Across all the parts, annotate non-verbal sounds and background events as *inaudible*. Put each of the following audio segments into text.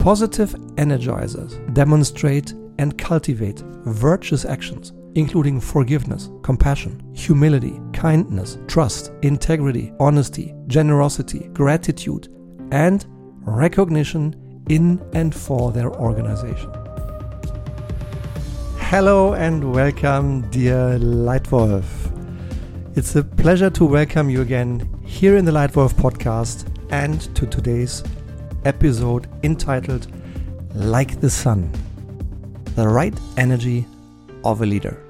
Positive energizers demonstrate and cultivate virtuous actions, including forgiveness, compassion, humility, kindness, trust, integrity, honesty, generosity, gratitude, and recognition in and for their organization. Hello and welcome, dear Leitwolf. It's a pleasure to welcome you again here in the Leitwolf podcast and to today's episode entitled Like the Sun The Right Energy of a Leader,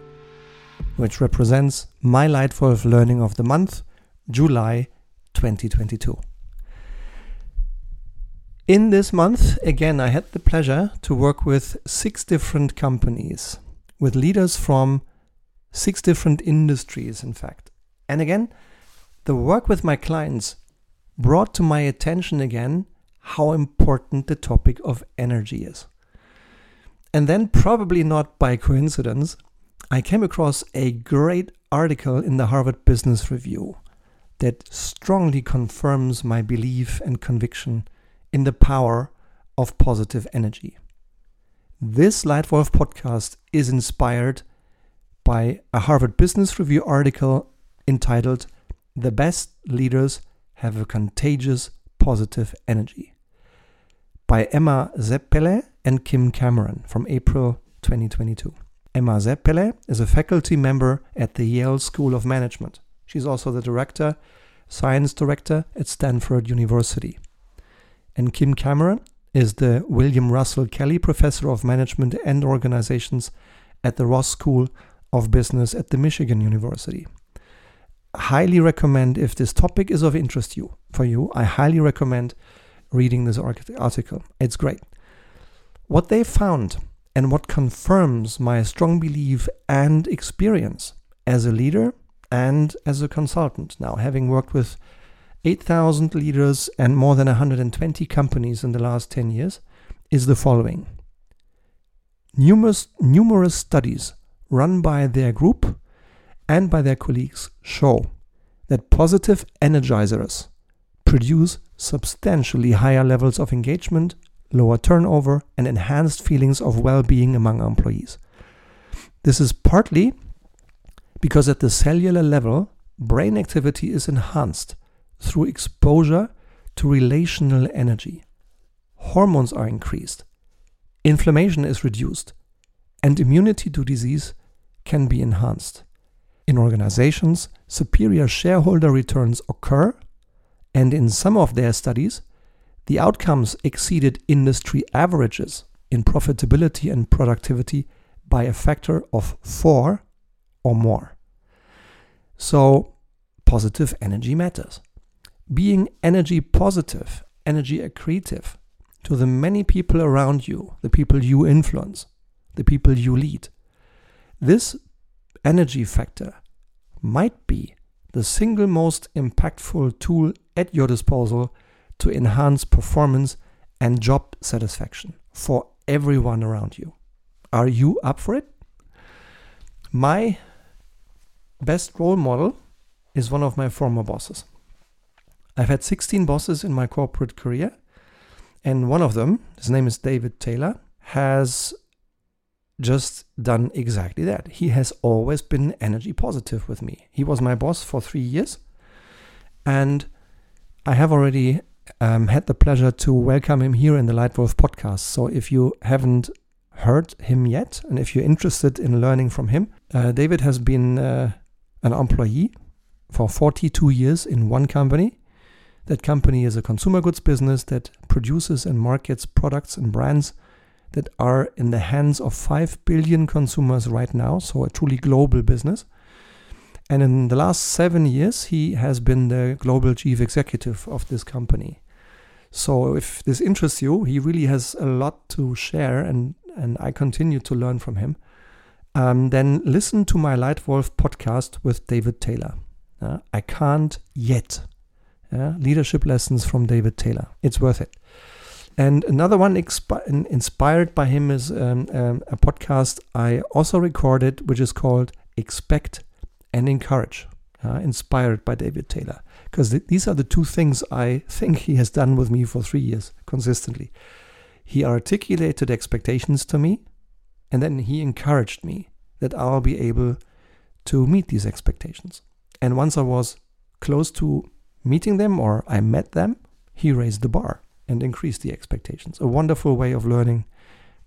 which represents my Leitwolf Learning of the Month, July 2022. In this month, again, I had the pleasure to work with six different companies, with leaders from six different industries, in fact. And again, the work with my clients brought to my attention again how important the topic of energy is. And then, probably not by coincidence, I came across a great article in the Harvard Business Review that strongly confirms my belief and conviction in the power of positive energy. This Leitwolf podcast is inspired by a Harvard Business Review article entitled The Best Leaders Have a Contagious Positive Energy by Emma Seppälä and Kim Cameron from April 2022. Emma Seppälä is a faculty member at the Yale School of Management. She's also the director, science director at Stanford University. And Kim Cameron is the William Russell Kelly Professor of Management and Organizations at the Ross School of Business at the Michigan University highly recommend if this topic is of interest you for you i highly recommend reading this article. It's great. What they found and what confirms my strong belief and experience as a leader and as a consultant now having worked with 8000 leaders and more than 120 companies in the last 10 years is the following. Numerous numerous studies run by their group and by their colleagues show that positive energizers produce substantially higher levels of engagement, lower turnover, and enhanced feelings of well being among employees. This is partly because at the cellular level, brain activity is enhanced through exposure to relational energy. Hormones are increased, inflammation is reduced, and immunity to disease can be enhanced. In organizations, superior shareholder returns occur, and in some of their studies, the outcomes exceeded industry averages in profitability and productivity by a factor of four or more. So, positive energy matters. Being energy positive, energy accretive to the many people around you, the people you influence, the people you lead. This energy factor might be the single most impactful tool at your disposal to enhance performance and job satisfaction for everyone around you. Are you up for it? My best role model is one of my former bosses. I've had 16 bosses in my corporate career, and one of them, his name is David Taylor, has just done exactly that. He has always been energy positive with me. He was my boss for three years, and I have already um, had the pleasure to welcome him here in the Leitwolf podcast. So if you haven't heard him yet, and if you're interested in learning from him, uh, David has been uh, an employee for 42 years in one company. That company is a consumer goods business that produces and markets products and brands that are in the hands of 5 billion consumers right now, so a truly global business. And in the last seven years, he has been the global chief executive of this company. So if this interests you, he really has a lot to share, and, and I continue to learn from him. Um, then listen to my Leitwolf podcast with David Taylor. Uh, I can't yet. Uh, leadership lessons from David Taylor. It's worth it. And another one expi- inspired by him is um, um, a podcast I also recorded, which is called Expect and Encourage, uh, inspired by David Taylor. Because th- these are the two things I think he has done with me for three years consistently. He articulated expectations to me, and then he encouraged me that I'll be able to meet these expectations. And once I was close to meeting them or I met them, he raised the bar and increased the expectations. A wonderful way of learning,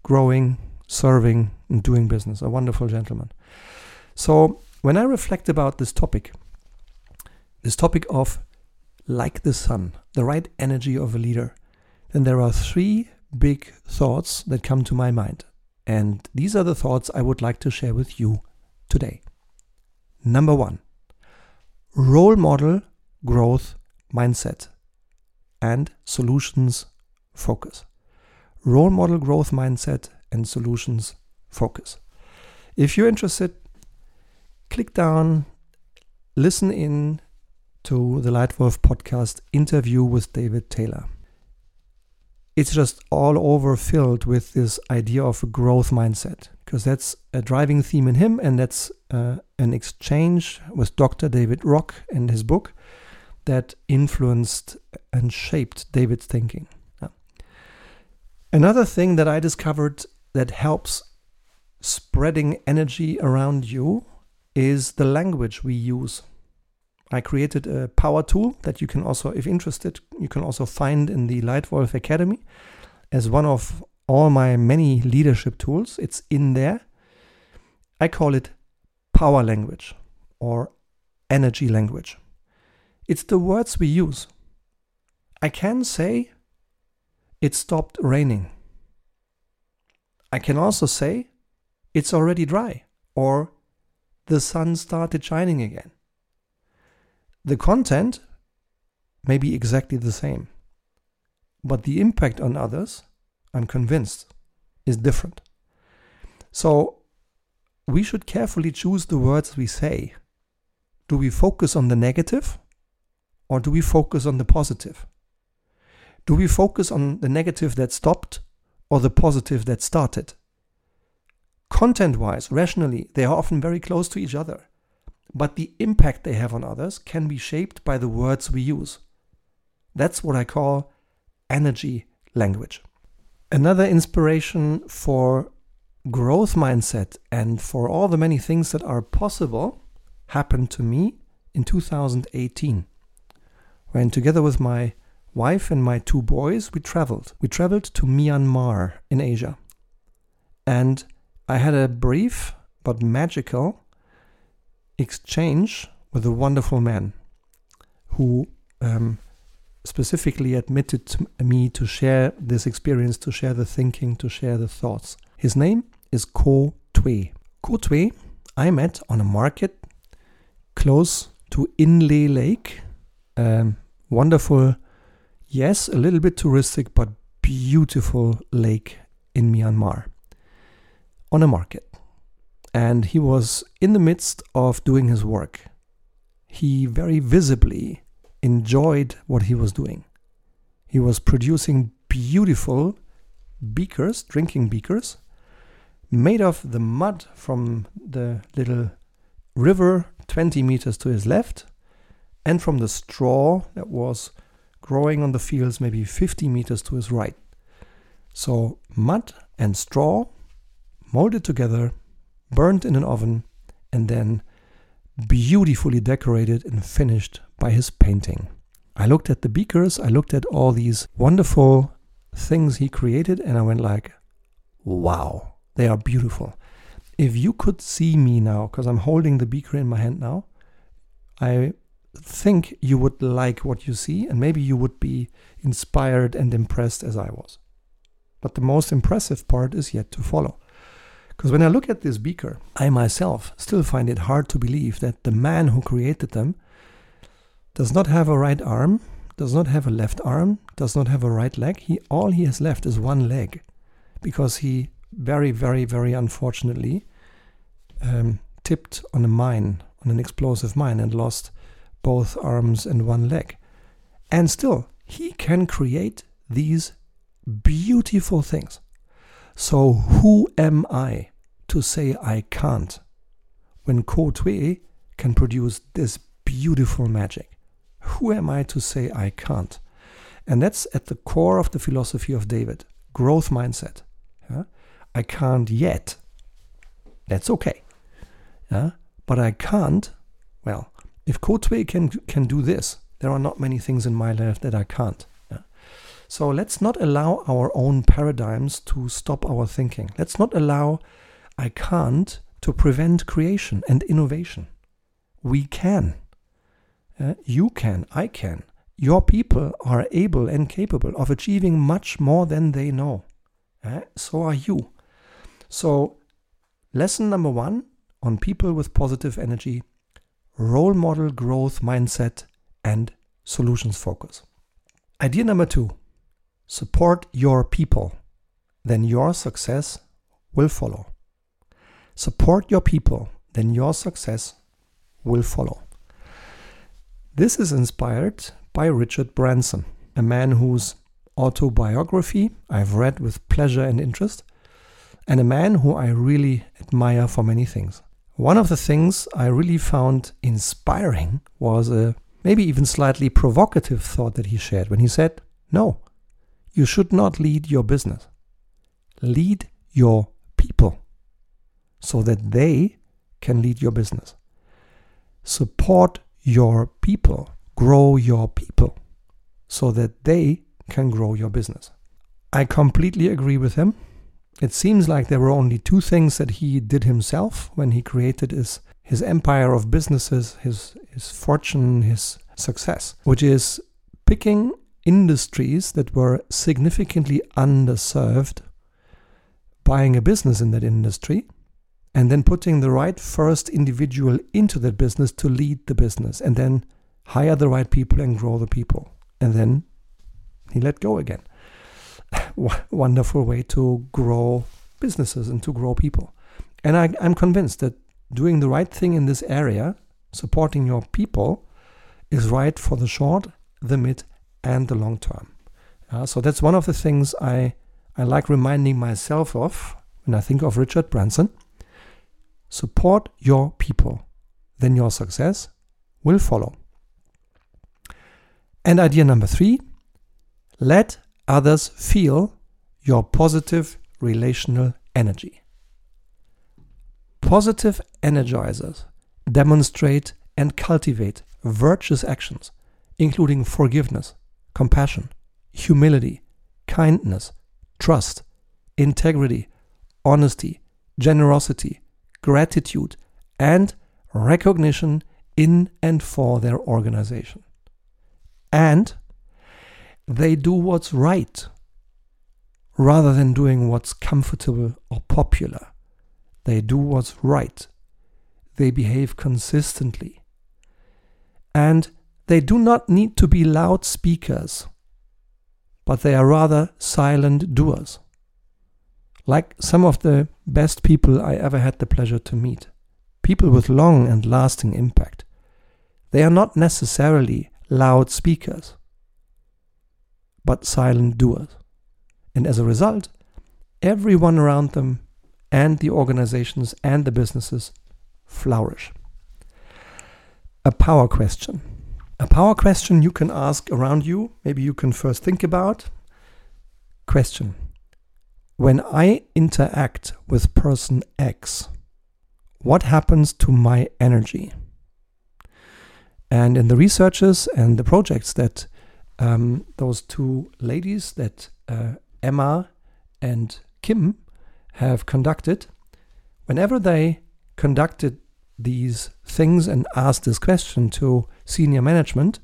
growing, serving, and doing business. A wonderful gentleman. So, when I reflect about this topic, this topic of like the sun, the right energy of a leader, then there are three big thoughts that come to my mind. And these are the thoughts I would like to share with you today. Number one, role model growth mindset and solutions focus. Role model growth mindset and solutions focus. If you're interested, click down, listen in to the Leitwolf podcast interview with David Taylor. It's just all over filled with this idea of a growth mindset because that's a driving theme in him and that's uh, an exchange with dr david rock and his book that influenced and shaped david's thinking. Another thing that i discovered that helps spreading energy around you is the language we use I created a power tool that you can also, if interested, you can also find in the Leitwolf Academy as one of all my many leadership tools. It's in there. I call it power language or energy language. It's the words we use. I can say it stopped raining. I can also say it's already dry or the sun started shining again. The content may be exactly the same, but the impact on others, I'm convinced, is different. So we should carefully choose the words we say. Do we focus on the negative or do we focus on the positive? Do we focus on the negative that stopped or the positive that started? Content wise, rationally, they are often very close to each other but the impact they have on others can be shaped by the words we use. That's what I call energy language. Another inspiration for growth mindset and for all the many things that are possible happened to me in 2018 when together with my wife and my two boys we traveled we traveled to Myanmar in Asia and I had a brief but magical exchange with a wonderful man who um, specifically admitted to me to share this experience, to share the thinking, to share the thoughts. His name is Ko Twe. Ko Twe I met on a market close to Inle Lake. Um, wonderful, yes, a little bit touristic, but beautiful lake in Myanmar on a market and he was in the midst of doing his work. He very visibly enjoyed what he was doing. He was producing beautiful beakers, drinking beakers, made of the mud from the little river 20 meters to his left and from the straw that was growing on the fields maybe 50 meters to his right. So, mud and straw molded together burned in an oven, and then beautifully decorated and finished by his painting. I looked at the beakers, I looked at all these wonderful things he created, and I went like, wow, they are beautiful. If you could see me now, because I'm holding the beaker in my hand now, I think you would like what you see, and maybe you would be inspired and impressed as I was. But the most impressive part is yet to follow. Because when I look at this beaker, I myself still find it hard to believe that the man who created them does not have a right arm, does not have a left arm, does not have a right leg. He all he has left is one leg, because he very, very, very unfortunately um, tipped on a mine, on an explosive mine, and lost both arms and one leg. And still, he can create these beautiful things. So who am I to say I can't when Ko Twe can produce this beautiful magic? Who am I to say I can't? And that's at the core of the philosophy of David growth mindset. Yeah? I can't yet. That's okay. Yeah? But I can't. Well, if Ko Twe can can do this, there are not many things in my life that I can't. So let's not allow our own paradigms to stop our thinking. Let's not allow I can't to prevent creation and innovation. We can. Uh, you can. I can. Your people are able and capable of achieving much more than they know. Uh, so are you. So, lesson number one on people with positive energy role model growth mindset and solutions focus. Idea number two support your people, then your success will follow. Support your people, then your success will follow. This is inspired by Richard Branson, a man whose autobiography I've read with pleasure and interest, and a man who I really admire for many things. One of the things I really found inspiring was a maybe even slightly provocative thought that he shared when he said, No, you should not lead your business. Lead your people so that they can lead your business. Support your people, grow your people so that they can grow your business. I completely agree with him. It seems like there were only two things that he did himself when he created his, his empire of businesses, his, his fortune, his success, which is picking industries that were significantly underserved, buying a business in that industry, and then putting the right first individual into that business to lead the business, and then hire the right people and grow the people. And then he let go again. *laughs* Wonderful way to grow businesses and to grow people. And I, I'm convinced that doing the right thing in this area, supporting your people, is right for the short, the mid, and the long term. Uh, so that's one of the things I, I like reminding myself of when I think of Richard Branson. Support your people, then your success will follow. And idea number three let others feel your positive relational energy. Positive energizers demonstrate and cultivate virtuous actions, including forgiveness, compassion, humility, kindness, trust, integrity, honesty, generosity, gratitude, and recognition in and for their organization. And they do what's right rather than doing what's comfortable or popular. They do what's right. They behave consistently. And they do not need to be loud speakers, but they are rather silent doers. Like some of the best people I ever had the pleasure to meet. People with long and lasting impact. They are not necessarily loud speakers, but silent doers. And as a result, everyone around them and the organizations and the businesses flourish. A power question. A power question you can ask around you, maybe you can first think about. Question When I interact with person X, what happens to my energy? And in the researches and the projects that um, those two ladies, that uh, Emma and Kim, have conducted, whenever they conducted these things and asked this question to senior management,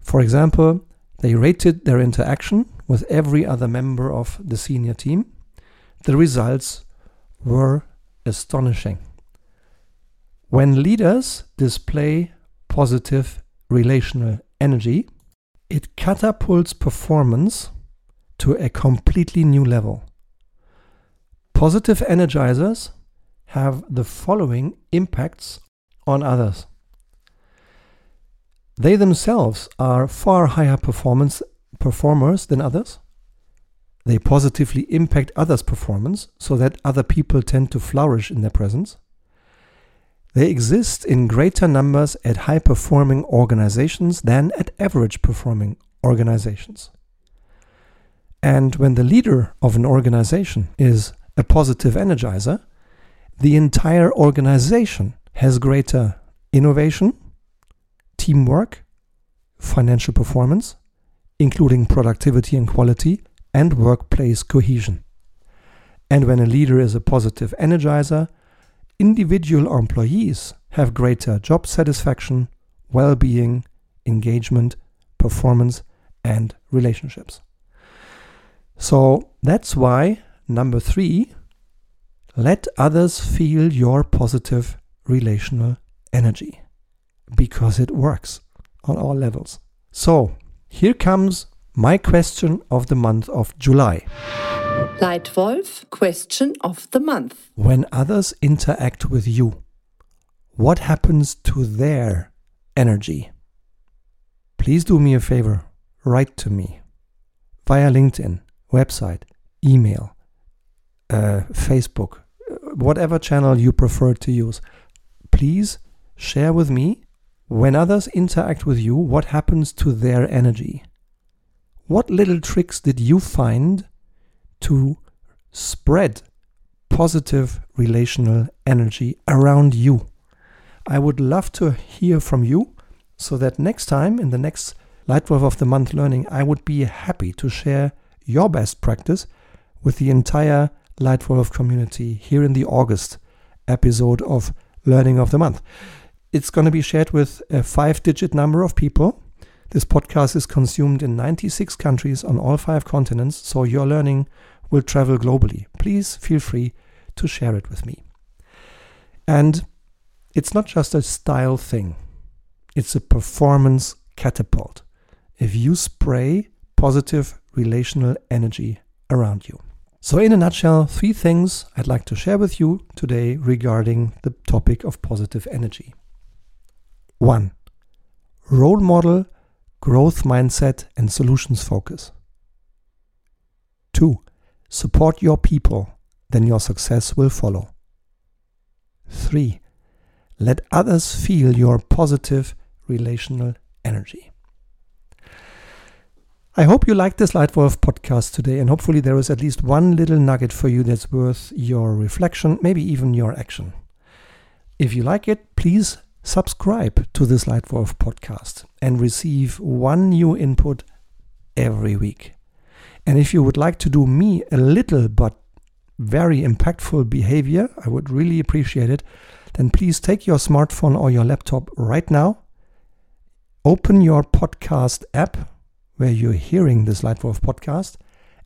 for example, they rated their interaction with every other member of the senior team. The results were astonishing. When leaders display positive relational energy, it catapults performance to a completely new level. Positive energizers have the following impacts on others. They themselves are far higher performance performers than others. They positively impact others' performance so that other people tend to flourish in their presence. They exist in greater numbers at high performing organizations than at average performing organizations. And when the leader of an organization is a positive energizer, the entire organization has greater innovation, teamwork, financial performance, including productivity and quality, and workplace cohesion. And when a leader is a positive energizer, individual employees have greater job satisfaction, well being, engagement, performance, and relationships. So that's why number three, let others feel your positive relational energy because it works on all levels. So here comes my question of the month of July. Leitwolf question of the month. When others interact with you, what happens to their energy? Please do me a favor, write to me via LinkedIn, website, email, uh, Facebook, whatever channel you prefer to use. Please share with me when others interact with you, what happens to their energy? What little tricks did you find to spread positive relational energy around you? I would love to hear from you so that next time in the next Leitwolf of the Month learning, I would be happy to share your best practice with the entire Leitwolf community here in the August episode of Learning of the Month. It's going to be shared with a five digit number of people. This podcast is consumed in 96 countries on all five continents, so your learning will travel globally. Please feel free to share it with me. And it's not just a style thing, it's a performance catapult. If you spray positive relational energy around you. So, in a nutshell, three things I'd like to share with you today regarding the topic of positive energy. 1. Role model, growth mindset, and solutions focus. 2. Support your people, then your success will follow. 3. Let others feel your positive relational energy. I hope you liked this Leitwolf podcast today, and hopefully, there is at least one little nugget for you that's worth your reflection, maybe even your action. If you like it, please subscribe to this Leitwolf podcast and receive one new input every week. And if you would like to do me a little but very impactful behavior, I would really appreciate it. Then please take your smartphone or your laptop right now, open your podcast app where you're hearing this Leitwolf podcast,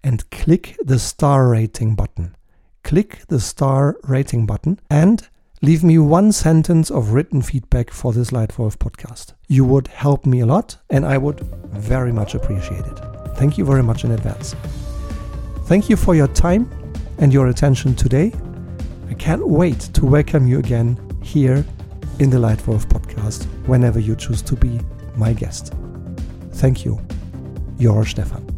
and click the star rating button. Click the star rating button and leave me one sentence of written feedback for this Leitwolf podcast. You would help me a lot, and I would very much appreciate it. Thank you very much in advance. Thank you for your time and your attention today. I can't wait to welcome you again here in the Leitwolf podcast whenever you choose to be my guest. Thank you. Your Stefan.